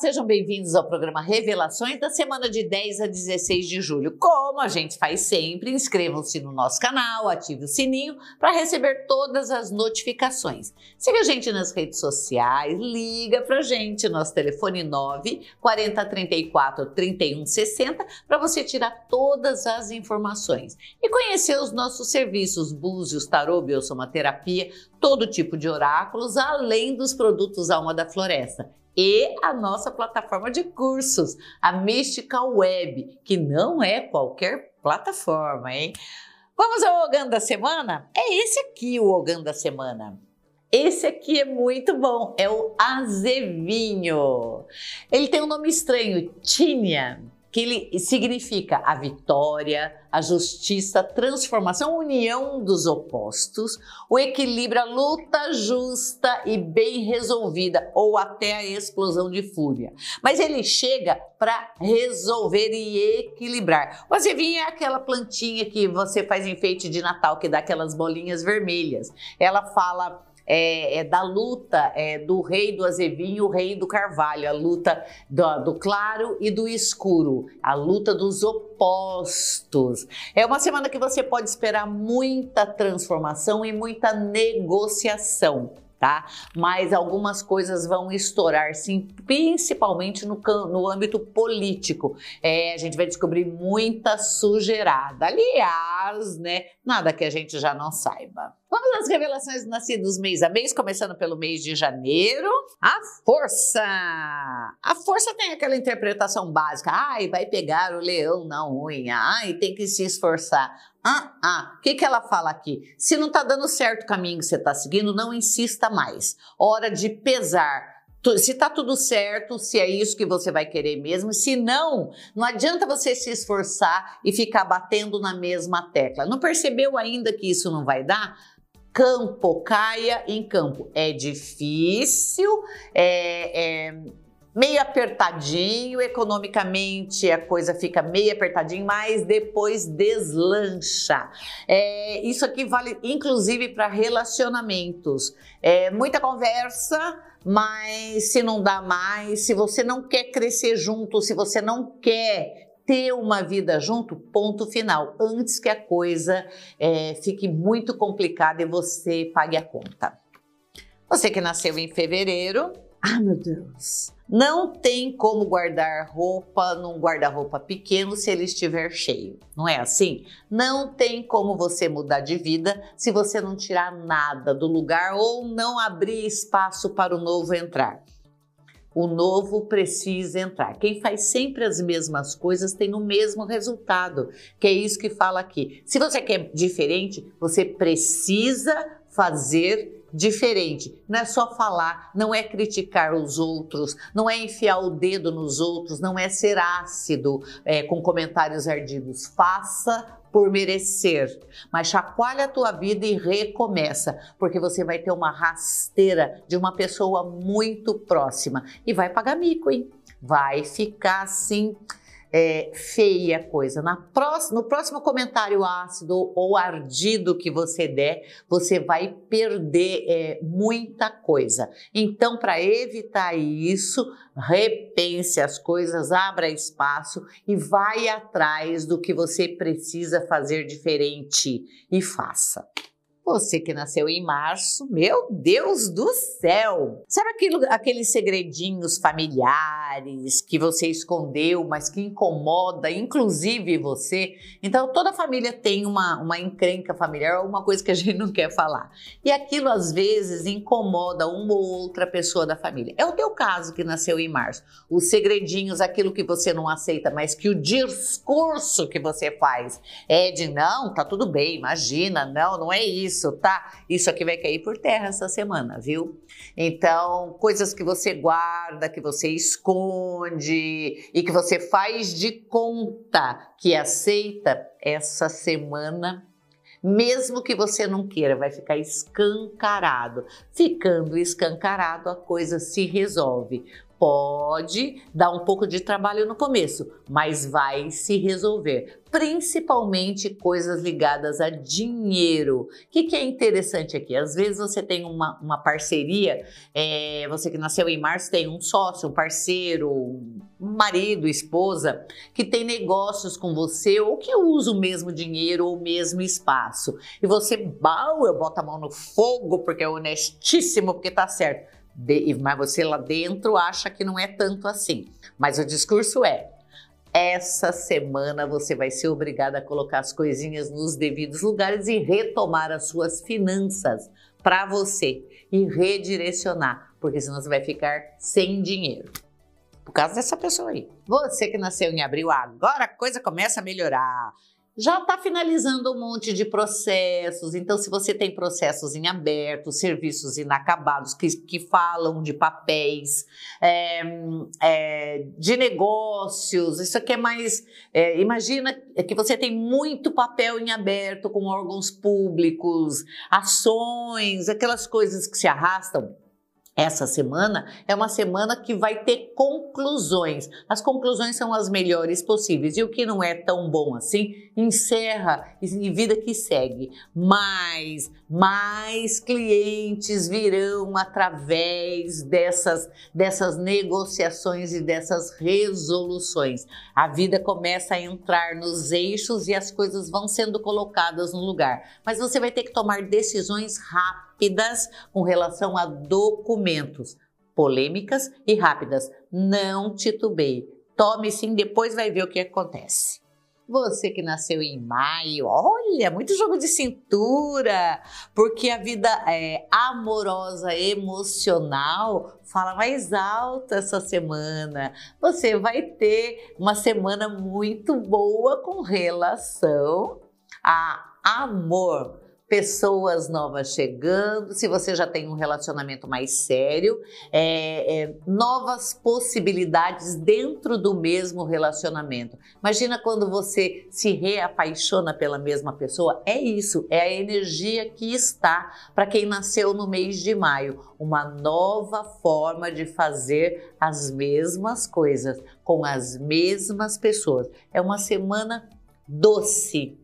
sejam bem-vindos ao programa Revelações da semana de 10 a 16 de julho. Como a gente faz sempre, inscrevam-se no nosso canal, ative o sininho para receber todas as notificações. Siga a gente nas redes sociais, liga pra gente, nosso telefone 9 40 34 31 60 para você tirar todas as informações e conhecer os nossos serviços, búzios, tarô, biossomaterapia, todo tipo de oráculos, além dos produtos Alma da Floresta e a nossa plataforma de cursos, a Mystical Web, que não é qualquer plataforma, hein? Vamos ao Ogan da semana? É esse aqui o Ogan da semana. Esse aqui é muito bom, é o azevinho. Ele tem um nome estranho, Tínia que ele significa a vitória, a justiça, a transformação, a união dos opostos, o equilíbrio, a luta justa e bem resolvida, ou até a explosão de fúria. Mas ele chega para resolver e equilibrar. O azevinho é aquela plantinha que você faz enfeite de Natal, que dá aquelas bolinhas vermelhas. Ela fala é, é da luta é, do rei do azevinho e o rei do carvalho, a luta do, do claro e do escuro, a luta dos opostos. É uma semana que você pode esperar muita transformação e muita negociação tá? Mas algumas coisas vão estourar, sim, principalmente no, no âmbito político. É, a gente vai descobrir muita sujeirada. Aliás, né? Nada que a gente já não saiba. Vamos às revelações nascidos mês a mês, começando pelo mês de janeiro. A força! A força tem aquela interpretação básica. Ai, vai pegar o leão na unha. Ai, tem que se esforçar. Ah, ah, o que, que ela fala aqui? Se não está dando certo o caminho que você está seguindo, não insista mais. Hora de pesar. Se está tudo certo, se é isso que você vai querer mesmo, se não, não adianta você se esforçar e ficar batendo na mesma tecla. Não percebeu ainda que isso não vai dar? Campo, caia em campo. É difícil, é, é meio apertadinho, economicamente a coisa fica meio apertadinho, mas depois deslancha. É, isso aqui vale inclusive para relacionamentos. É, muita conversa, mas se não dá mais, se você não quer crescer junto, se você não quer ter uma vida junto, ponto final, antes que a coisa é, fique muito complicada e você pague a conta. Você que nasceu em fevereiro, ah, meu Deus! Não tem como guardar roupa num guarda-roupa pequeno se ele estiver cheio, não é assim? Não tem como você mudar de vida se você não tirar nada do lugar ou não abrir espaço para o novo entrar. O novo precisa entrar. Quem faz sempre as mesmas coisas tem o mesmo resultado, que é isso que fala aqui. Se você quer diferente, você precisa fazer diferente. Não é só falar, não é criticar os outros, não é enfiar o dedo nos outros, não é ser ácido é, com comentários ardidos. Faça por merecer, mas chacoalha a tua vida e recomeça, porque você vai ter uma rasteira de uma pessoa muito próxima e vai pagar mico, hein? Vai ficar assim é, feia coisa. Na próxima, no próximo comentário ácido ou ardido que você der, você vai perder é, muita coisa. Então, para evitar isso, repense as coisas, abra espaço e vai atrás do que você precisa fazer diferente e faça. Você que nasceu em março, meu Deus do céu! Sabe aquilo, aqueles segredinhos familiares que você escondeu, mas que incomoda, inclusive você? Então, toda família tem uma, uma encrenca familiar, alguma coisa que a gente não quer falar. E aquilo, às vezes, incomoda uma ou outra pessoa da família. É o teu caso que nasceu em março. Os segredinhos, aquilo que você não aceita, mas que o discurso que você faz é de não, tá tudo bem, imagina, não, não é isso isso, tá? Isso aqui vai cair por terra essa semana, viu? Então, coisas que você guarda, que você esconde e que você faz de conta que aceita essa semana mesmo que você não queira, vai ficar escancarado. Ficando escancarado, a coisa se resolve. Pode dar um pouco de trabalho no começo, mas vai se resolver. Principalmente coisas ligadas a dinheiro. O que, que é interessante aqui? Às vezes você tem uma, uma parceria, é, você que nasceu em março tem um sócio, um parceiro, um marido, esposa, que tem negócios com você ou que usa o mesmo dinheiro ou o mesmo espaço. E você, bau, eu boto a mão no fogo porque é honestíssimo, porque tá certo de, mas você lá dentro acha que não é tanto assim. Mas o discurso é: essa semana você vai ser obrigada a colocar as coisinhas nos devidos lugares e retomar as suas finanças para você e redirecionar, porque senão você vai ficar sem dinheiro. Por causa dessa pessoa aí. Você que nasceu em abril, agora a coisa começa a melhorar já está finalizando um monte de processos. Então, se você tem processos em aberto, serviços inacabados que, que falam de papéis, é, é, de negócios, isso aqui é mais. É, imagina que você tem muito papel em aberto com órgãos públicos, ações, aquelas coisas que se arrastam essa semana é uma semana que vai ter conclusões. As conclusões são as melhores possíveis. E o que não é tão bom assim, encerra e vida que segue. Mais, mais clientes virão através dessas, dessas negociações e dessas resoluções. A vida começa a entrar nos eixos e as coisas vão sendo colocadas no lugar. Mas você vai ter que tomar decisões rápidas rápidas com relação a documentos, polêmicas e rápidas. Não titubeie. Tome sim, depois vai ver o que acontece. Você que nasceu em maio, olha, muito jogo de cintura, porque a vida é, amorosa, emocional, fala mais alto essa semana. Você vai ter uma semana muito boa com relação a amor pessoas novas chegando, se você já tem um relacionamento mais sério, é, é, novas possibilidades dentro do mesmo relacionamento. Imagina quando você se reapaixona pela mesma pessoa, é isso, é a energia que está para quem nasceu no mês de maio, uma nova forma de fazer as mesmas coisas com as mesmas pessoas. É uma semana doce,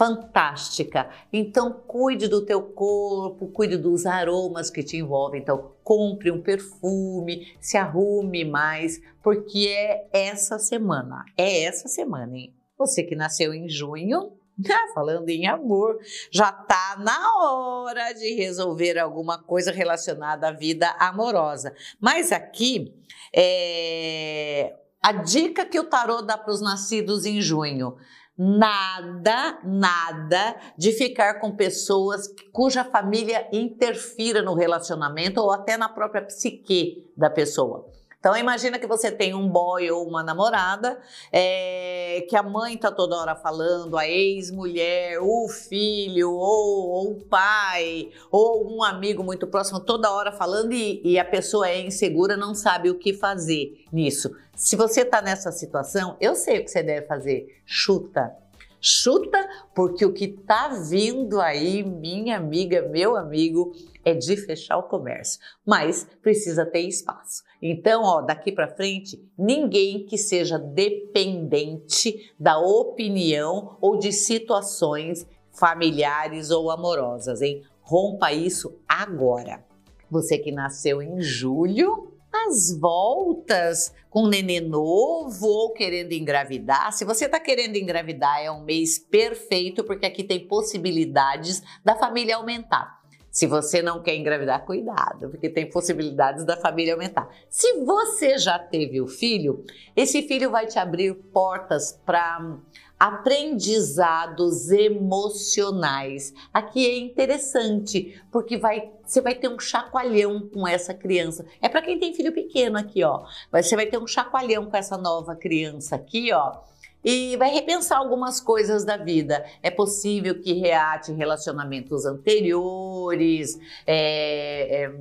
fantástica. Então, cuide do teu corpo, cuide dos aromas que te envolvem. Então, compre um perfume, se arrume mais, porque é essa semana. É essa semana, hein? Você que nasceu em junho, falando em amor, já tá na hora de resolver alguma coisa relacionada à vida amorosa. Mas aqui, é, a dica que o tarô dá para os nascidos em junho nada, nada de ficar com pessoas cuja família interfira no relacionamento ou até na própria psique da pessoa. Então imagina que você tem um boy ou uma namorada, é, que a mãe tá toda hora falando, a ex-mulher, o filho, ou, ou, o pai, ou um amigo muito próximo, toda hora falando e, e a pessoa é insegura, não sabe o que fazer nisso. Se você tá nessa situação, eu sei o que você deve fazer. Chuta. Chuta, porque o que tá vindo aí, minha amiga, meu amigo, é de fechar o comércio, mas precisa ter espaço. Então, ó, daqui para frente, ninguém que seja dependente da opinião ou de situações familiares ou amorosas, hein? Rompa isso agora. Você que nasceu em julho, as voltas com nenê novo ou querendo engravidar. Se você está querendo engravidar, é um mês perfeito, porque aqui tem possibilidades da família aumentar. Se você não quer engravidar, cuidado, porque tem possibilidades da família aumentar. Se você já teve o filho, esse filho vai te abrir portas para aprendizados emocionais. Aqui é interessante, porque vai, você vai ter um chacoalhão com essa criança. É para quem tem filho pequeno aqui, ó. Você vai ter um chacoalhão com essa nova criança aqui, ó e vai repensar algumas coisas da vida. É possível que reate relacionamentos anteriores, é, é,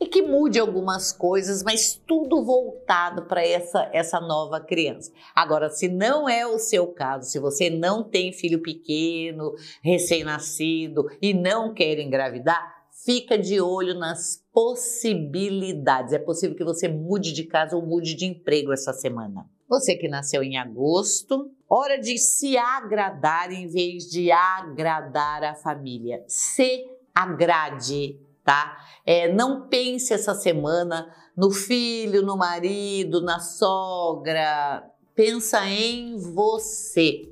e que mude algumas coisas, mas tudo voltado para essa, essa nova criança. Agora, se não é o seu caso, se você não tem filho pequeno, recém-nascido e não quer engravidar, fica de olho nas possibilidades. É possível que você mude de casa ou mude de emprego essa semana. Você que nasceu em agosto, hora de se agradar em vez de agradar a família. Se agrade, tá? É, não pense essa semana no filho, no marido, na sogra. Pensa em você.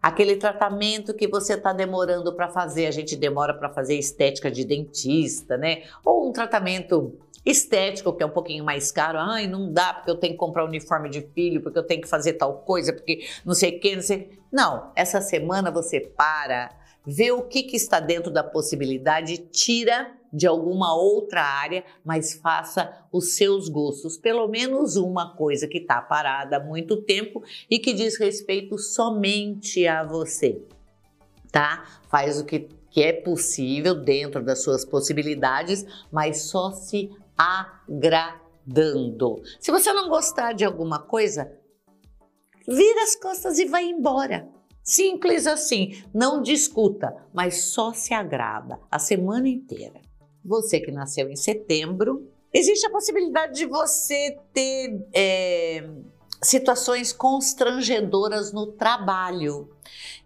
Aquele tratamento que você está demorando para fazer, a gente demora para fazer estética de dentista, né? Ou um tratamento estético, que é um pouquinho mais caro. Ai, não dá porque eu tenho que comprar uniforme de filho, porque eu tenho que fazer tal coisa, porque não sei o que, não sei. Não, essa semana você para, vê o que, que está dentro da possibilidade, tira de alguma outra área, mas faça os seus gostos. Pelo menos uma coisa que está parada há muito tempo e que diz respeito somente a você, tá? Faz o que, que é possível dentro das suas possibilidades, mas só se agradando. Se você não gostar de alguma coisa, vira as costas e vai embora. Simples assim, não discuta, mas só se agrada a semana inteira. Você que nasceu em setembro, existe a possibilidade de você ter é, situações constrangedoras no trabalho.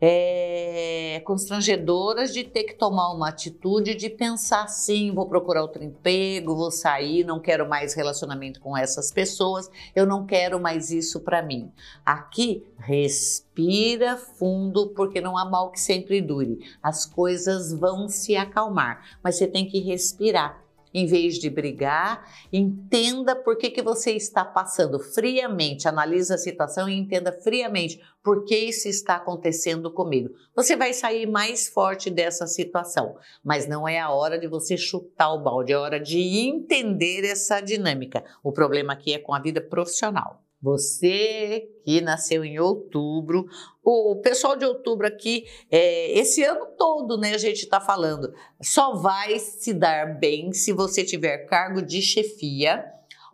É, constrangedoras de ter que tomar uma atitude de pensar sim, vou procurar outro emprego, vou sair, não quero mais relacionamento com essas pessoas, eu não quero mais isso para mim. Aqui, respira fundo, porque não há mal que sempre dure. As coisas vão se acalmar, mas você tem que respirar em vez de brigar, entenda por que, que você está passando friamente, analise a situação e entenda friamente por que isso está acontecendo comigo. Você vai sair mais forte dessa situação, mas não é a hora de você chutar o balde, é hora de entender essa dinâmica. O problema aqui é com a vida profissional. Você que nasceu em outubro, o pessoal de outubro aqui, é, esse ano todo, né, a gente está falando, só vai se dar bem se você tiver cargo de chefia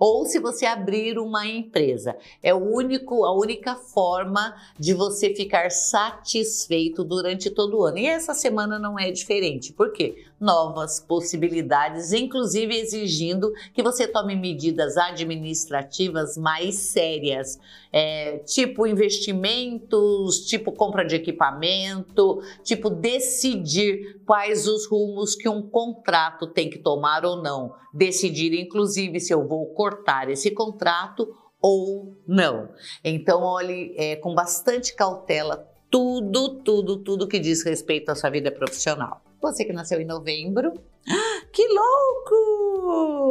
ou se você abrir uma empresa. É o único, a única forma de você ficar satisfeito durante todo o ano. E essa semana não é diferente. Por quê? Novas possibilidades, inclusive exigindo que você tome medidas administrativas mais sérias, é, tipo investimentos, tipo compra de equipamento, tipo decidir quais os rumos que um contrato tem que tomar ou não. Decidir, inclusive, se eu vou cortar cortar esse contrato ou não. Então, olhe é, com bastante cautela tudo, tudo, tudo que diz respeito à sua vida profissional. Você que nasceu em novembro, que louco!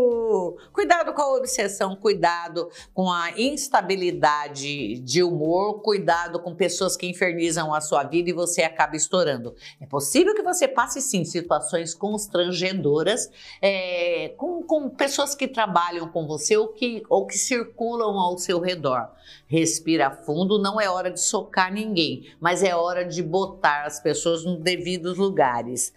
Cuidado com a obsessão, cuidado com a instabilidade de humor, cuidado com pessoas que infernizam a sua vida e você acaba estourando. É possível que você passe sim situações constrangedoras é, com, com pessoas que trabalham com você ou que, ou que circulam ao seu redor. Respira fundo, não é hora de socar ninguém, mas é hora de botar as pessoas nos devidos lugares.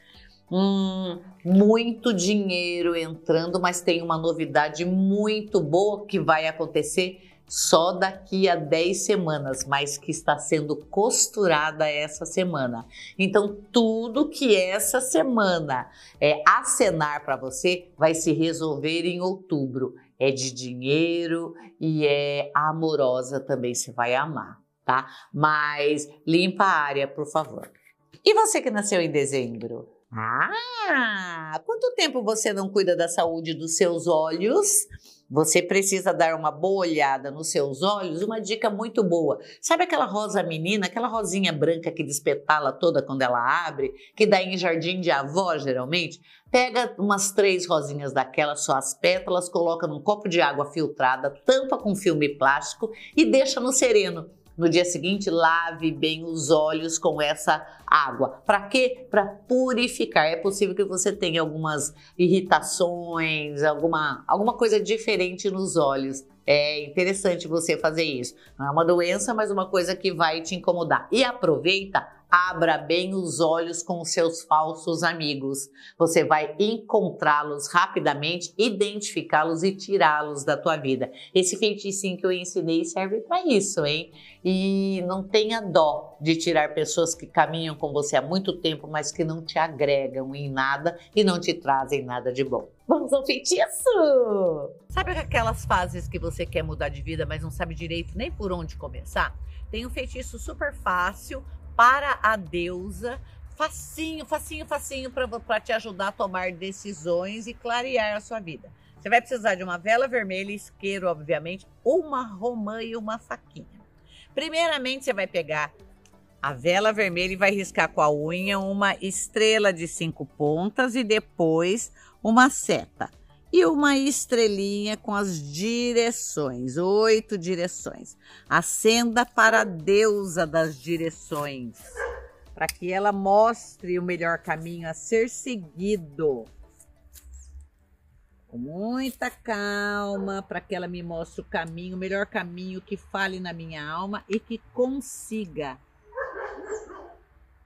Hum, muito dinheiro entrando, mas tem uma novidade muito boa que vai acontecer só daqui a 10 semanas, mas que está sendo costurada essa semana. Então, tudo que essa semana é acenar para você vai se resolver em outubro. É de dinheiro e é amorosa também, você vai amar, tá? Mas limpa a área, por favor. E você que nasceu em dezembro? Ah, quanto tempo você não cuida da saúde dos seus olhos? Você precisa dar uma boa olhada nos seus olhos. Uma dica muito boa. Sabe aquela rosa menina, aquela rosinha branca que despetala toda quando ela abre, que dá em jardim de avó geralmente? Pega umas três rosinhas daquelas, só as pétalas, coloca num copo de água filtrada, tampa com filme plástico e deixa no sereno. No dia seguinte, lave bem os olhos com essa água. Para quê? Para purificar. É possível que você tenha algumas irritações, alguma, alguma coisa diferente nos olhos. É interessante você fazer isso. Não é uma doença, mas uma coisa que vai te incomodar. E aproveita Abra bem os olhos com seus falsos amigos. Você vai encontrá-los rapidamente, identificá-los e tirá-los da tua vida. Esse feiticinho que eu ensinei serve para isso, hein? E não tenha dó de tirar pessoas que caminham com você há muito tempo, mas que não te agregam em nada e não te trazem nada de bom. Vamos ao feitiço! Sabe aquelas fases que você quer mudar de vida, mas não sabe direito nem por onde começar? Tem um feitiço super fácil para a deusa, facinho, facinho, facinho para te ajudar a tomar decisões e clarear a sua vida. Você vai precisar de uma vela vermelha, isqueiro, obviamente, uma romã e uma faquinha. Primeiramente, você vai pegar a vela vermelha e vai riscar com a unha uma estrela de cinco pontas e depois uma seta e uma estrelinha com as direções, oito direções. Acenda para a deusa das direções, para que ela mostre o melhor caminho a ser seguido. Com muita calma, para que ela me mostre o caminho, o melhor caminho que fale na minha alma e que consiga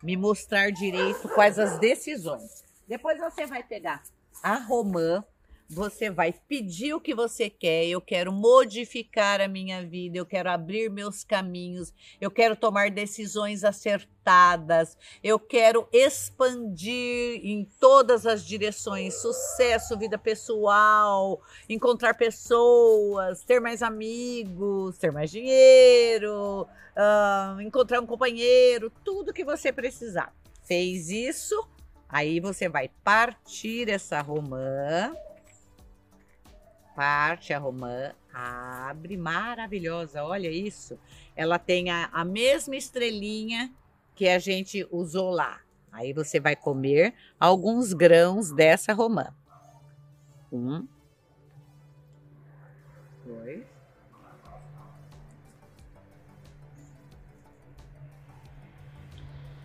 me mostrar direito quais as decisões. Depois você vai pegar a romã, você vai pedir o que você quer. Eu quero modificar a minha vida, eu quero abrir meus caminhos, eu quero tomar decisões acertadas, eu quero expandir em todas as direções sucesso, vida pessoal, encontrar pessoas, ter mais amigos, ter mais dinheiro, uh, encontrar um companheiro, tudo que você precisar. Fez isso? Aí você vai partir essa romã parte a romã, abre, maravilhosa, olha isso. Ela tem a, a mesma estrelinha que a gente usou lá. Aí você vai comer alguns grãos dessa romã. Um, dois,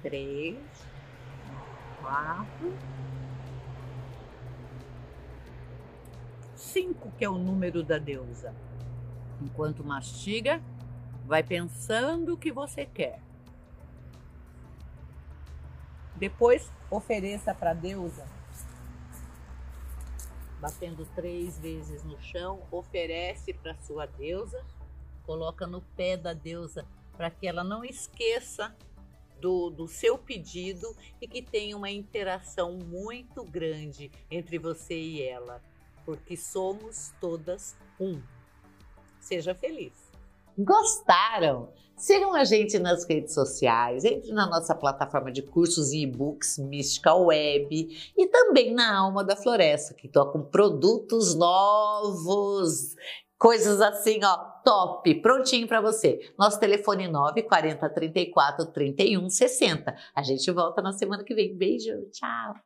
três, quatro. 5, que é o número da deusa. Enquanto mastiga, vai pensando o que você quer. Depois, ofereça para a deusa, batendo três vezes no chão, oferece para sua deusa, coloca no pé da deusa para que ela não esqueça do, do, seu pedido e que tenha uma interação muito grande entre você e ela porque somos todas um. Seja feliz. Gostaram? Sigam a gente nas redes sociais, entre na nossa plataforma de cursos e e-books Mystical Web e também na Alma da Floresta, que estou com produtos novos, coisas assim, ó, top, prontinho para você. Nosso telefone 940 34 31 60. A gente volta na semana que vem. Beijo, tchau.